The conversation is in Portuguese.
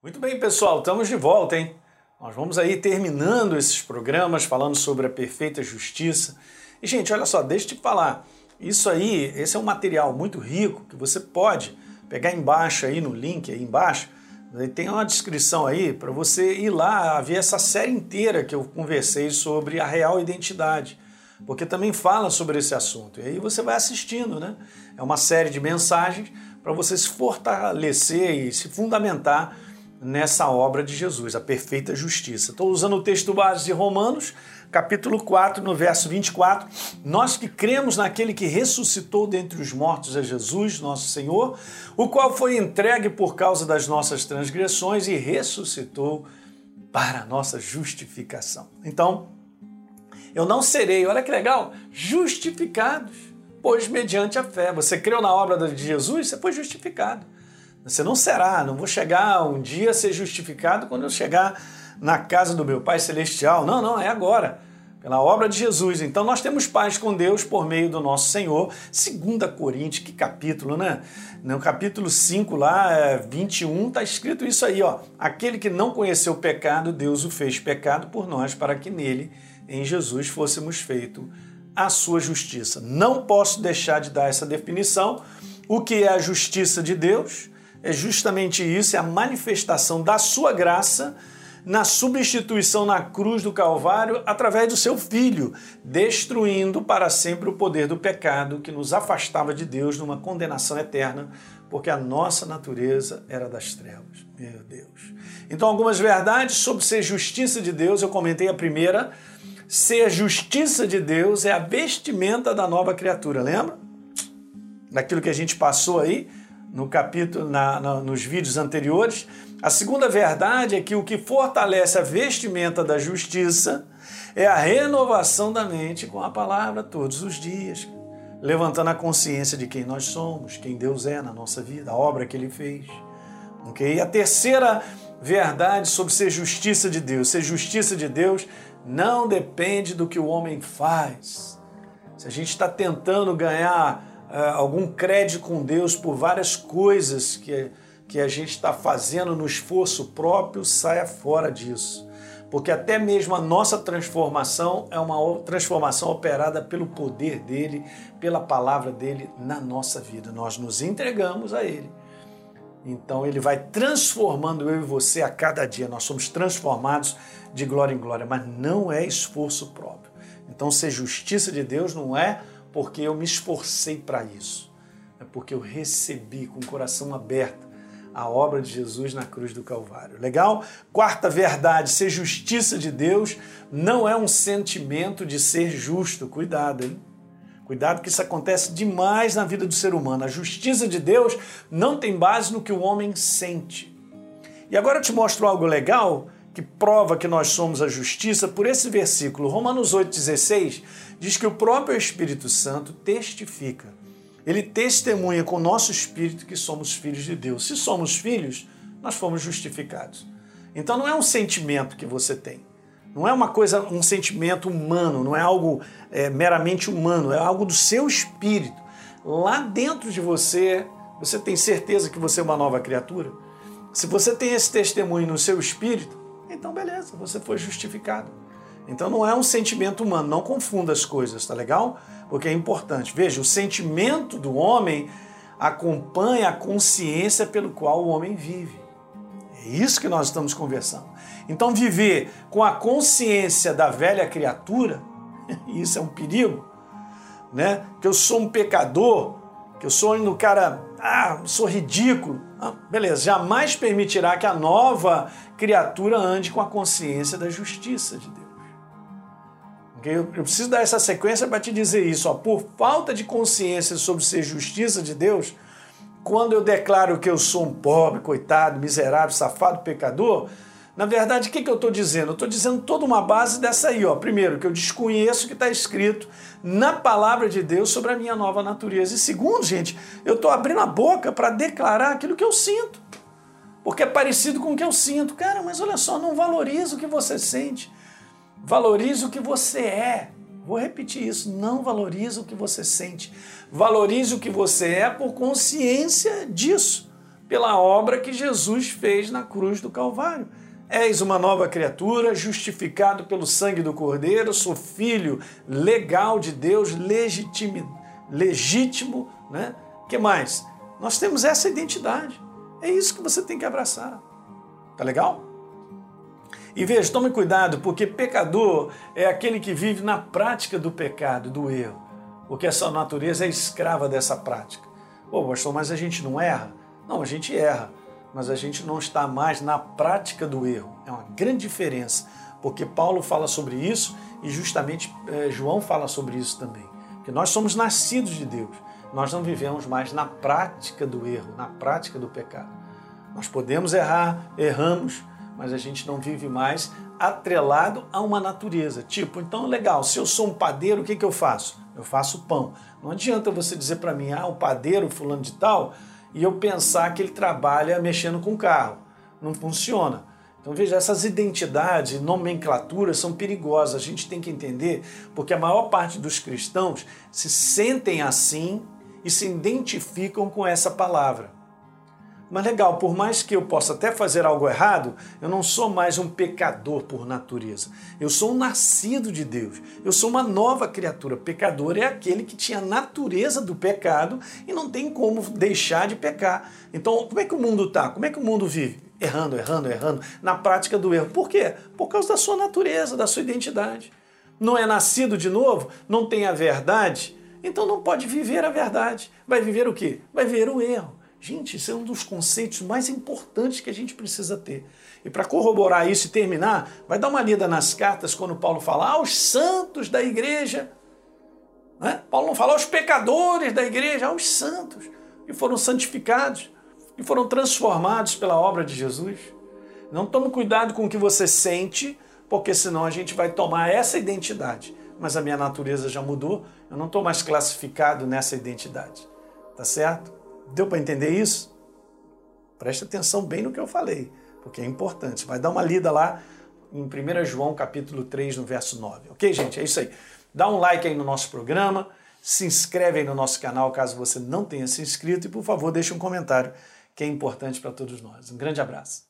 Muito bem, pessoal, estamos de volta, hein? Nós vamos aí terminando esses programas falando sobre a perfeita justiça. E, gente, olha só, deixa eu te falar. Isso aí, esse é um material muito rico que você pode pegar embaixo aí no link aí embaixo. Tem uma descrição aí para você ir lá ver essa série inteira que eu conversei sobre a real identidade porque também fala sobre esse assunto. E aí você vai assistindo, né? É uma série de mensagens para você se fortalecer e se fundamentar nessa obra de Jesus, a perfeita justiça. Estou usando o texto base de Romanos, capítulo 4, no verso 24. Nós que cremos naquele que ressuscitou dentre os mortos a Jesus, nosso Senhor, o qual foi entregue por causa das nossas transgressões e ressuscitou para a nossa justificação. Então, eu não serei, olha que legal, justificados, pois mediante a fé. Você creu na obra de Jesus, você foi justificado. Você não será, não vou chegar um dia a ser justificado quando eu chegar na casa do meu Pai Celestial. Não, não, é agora. Pela obra de Jesus. Então nós temos paz com Deus por meio do nosso Senhor. 2 Coríntios, que capítulo, né? No capítulo 5, lá, 21, está escrito isso aí, ó. Aquele que não conheceu o pecado, Deus o fez pecado por nós, para que nele em Jesus fôssemos feito a sua justiça. Não posso deixar de dar essa definição. O que é a justiça de Deus? É justamente isso, é a manifestação da sua graça na substituição na cruz do Calvário através do seu Filho, destruindo para sempre o poder do pecado que nos afastava de Deus numa condenação eterna, porque a nossa natureza era das trevas. Meu Deus. Então, algumas verdades sobre ser justiça de Deus, eu comentei a primeira, ser justiça de Deus é a vestimenta da nova criatura, lembra? Daquilo que a gente passou aí no capítulo, na, na, nos vídeos anteriores. A segunda verdade é que o que fortalece a vestimenta da justiça é a renovação da mente com a palavra todos os dias, levantando a consciência de quem nós somos, quem Deus é na nossa vida, a obra que Ele fez. Okay? E a terceira verdade sobre ser justiça de Deus, ser justiça de Deus não depende do que o homem faz. Se a gente está tentando ganhar uh, algum crédito com Deus por várias coisas que, que a gente está fazendo no esforço próprio, saia fora disso. Porque até mesmo a nossa transformação é uma transformação operada pelo poder dele, pela palavra dele na nossa vida. Nós nos entregamos a ele. Então ele vai transformando eu e você a cada dia. Nós somos transformados de glória em glória, mas não é esforço próprio. Então, ser justiça de Deus não é porque eu me esforcei para isso, é porque eu recebi com o coração aberto a obra de Jesus na cruz do Calvário. Legal? Quarta verdade: ser justiça de Deus não é um sentimento de ser justo. Cuidado, hein? Cuidado que isso acontece demais na vida do ser humano. A justiça de Deus não tem base no que o homem sente. E agora eu te mostro algo legal que prova que nós somos a justiça por esse versículo. Romanos 8,16 diz que o próprio Espírito Santo testifica. Ele testemunha com o nosso espírito que somos filhos de Deus. Se somos filhos, nós fomos justificados. Então não é um sentimento que você tem. Não é uma coisa, um sentimento humano, não é algo é, meramente humano, é algo do seu espírito. Lá dentro de você, você tem certeza que você é uma nova criatura? Se você tem esse testemunho no seu espírito, então beleza, você foi justificado. Então não é um sentimento humano, não confunda as coisas, tá legal? Porque é importante. Veja, o sentimento do homem acompanha a consciência pelo qual o homem vive. É isso que nós estamos conversando. Então viver com a consciência da velha criatura, isso é um perigo, né? Que eu sou um pecador, que eu sou um cara, ah, sou ridículo. Ah, beleza, jamais permitirá que a nova criatura ande com a consciência da justiça de Deus. Okay? Eu preciso dar essa sequência para te dizer isso. Ó. Por falta de consciência sobre ser justiça de Deus, quando eu declaro que eu sou um pobre, coitado, miserável, safado, pecador, na verdade, o que, que eu estou dizendo? Eu estou dizendo toda uma base dessa aí. Ó. Primeiro, que eu desconheço o que está escrito na palavra de Deus sobre a minha nova natureza. E segundo, gente, eu estou abrindo a boca para declarar aquilo que eu sinto. Porque é parecido com o que eu sinto. Cara, mas olha só, não valoriza o que você sente. Valorize o que você é. Vou repetir isso. Não valoriza o que você sente. Valorize o que você é por consciência disso. pela obra que Jesus fez na cruz do Calvário. És uma nova criatura, justificado pelo sangue do Cordeiro, sou filho legal de Deus, legítimo, legítimo, né? que mais? Nós temos essa identidade. É isso que você tem que abraçar. Tá legal? E veja, tome cuidado, porque pecador é aquele que vive na prática do pecado, do erro, porque a sua natureza é escrava dessa prática. Pô, pastor, mas a gente não erra? Não, a gente erra, mas a gente não está mais na prática do erro. É uma grande diferença, porque Paulo fala sobre isso e justamente eh, João fala sobre isso também. Que nós somos nascidos de Deus, nós não vivemos mais na prática do erro, na prática do pecado. Nós podemos errar, erramos, mas a gente não vive mais atrelado a uma natureza. Tipo, então legal, se eu sou um padeiro, o que, que eu faço? Eu faço pão. Não adianta você dizer para mim, ah, o padeiro fulano de tal, e eu pensar que ele trabalha mexendo com carro. Não funciona. Então veja, essas identidades nomenclaturas são perigosas. A gente tem que entender, porque a maior parte dos cristãos se sentem assim e se identificam com essa palavra. Mas legal, por mais que eu possa até fazer algo errado, eu não sou mais um pecador por natureza. Eu sou um nascido de Deus. Eu sou uma nova criatura. Pecador é aquele que tinha a natureza do pecado e não tem como deixar de pecar. Então, como é que o mundo está? Como é que o mundo vive? Errando, errando, errando, na prática do erro. Por quê? Por causa da sua natureza, da sua identidade. Não é nascido de novo, não tem a verdade, então não pode viver a verdade. Vai viver o quê? Vai viver o erro. Gente, isso é um dos conceitos mais importantes que a gente precisa ter. E para corroborar isso e terminar, vai dar uma lida nas cartas quando Paulo fala aos santos da igreja. Né? Paulo não fala aos pecadores da igreja, aos santos, que foram santificados, que foram transformados pela obra de Jesus. Não tome cuidado com o que você sente, porque senão a gente vai tomar essa identidade. Mas a minha natureza já mudou, eu não estou mais classificado nessa identidade. Tá certo? Deu para entender isso? Preste atenção bem no que eu falei, porque é importante. Vai dar uma lida lá em 1 João capítulo 3, no verso 9. Ok, gente? É isso aí. Dá um like aí no nosso programa, se inscreve aí no nosso canal caso você não tenha se inscrito e, por favor, deixe um comentário que é importante para todos nós. Um grande abraço.